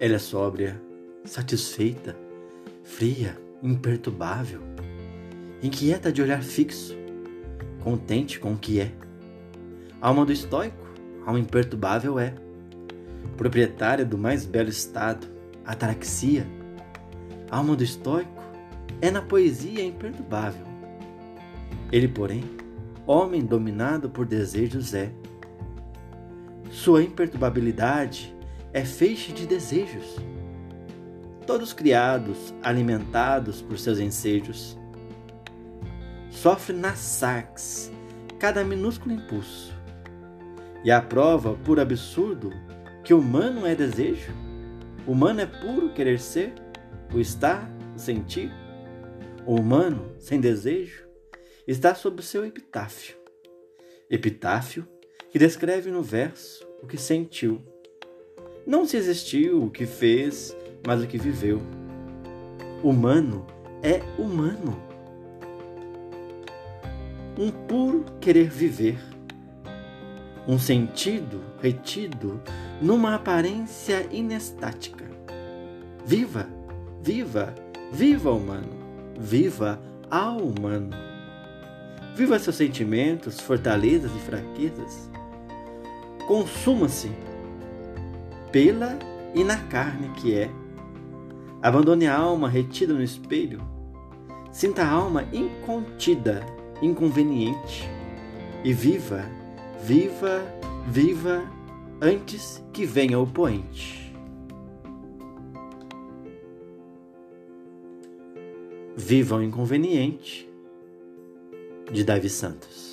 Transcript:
Ela é sóbria, satisfeita, fria, imperturbável, inquieta de olhar fixo, contente com o que é. Alma do estoico, alma imperturbável é, proprietária do mais belo estado, ataraxia. Alma do estoico é na poesia imperturbável. Ele, porém, homem dominado por desejos é. Sua imperturbabilidade é feixe de desejos. Todos criados, alimentados por seus ensejos. Sofre na sax cada minúsculo impulso. E aprova, por absurdo, que humano é desejo. Humano é puro querer ser, o estar, o sentir. O humano, sem desejo, está sob seu epitáfio. Epitáfio que descreve no verso o que sentiu. Não se existiu o que fez, mas o que viveu. Humano é humano. Um puro querer viver. Um sentido retido numa aparência inestática. Viva, viva, viva humano, viva ao humano. Viva seus sentimentos, fortalezas e fraquezas. Consuma-se pela e na carne que é. Abandone a alma retida no espelho. Sinta a alma incontida, inconveniente. E viva, viva, viva antes que venha o poente. Viva o inconveniente de Davi Santos.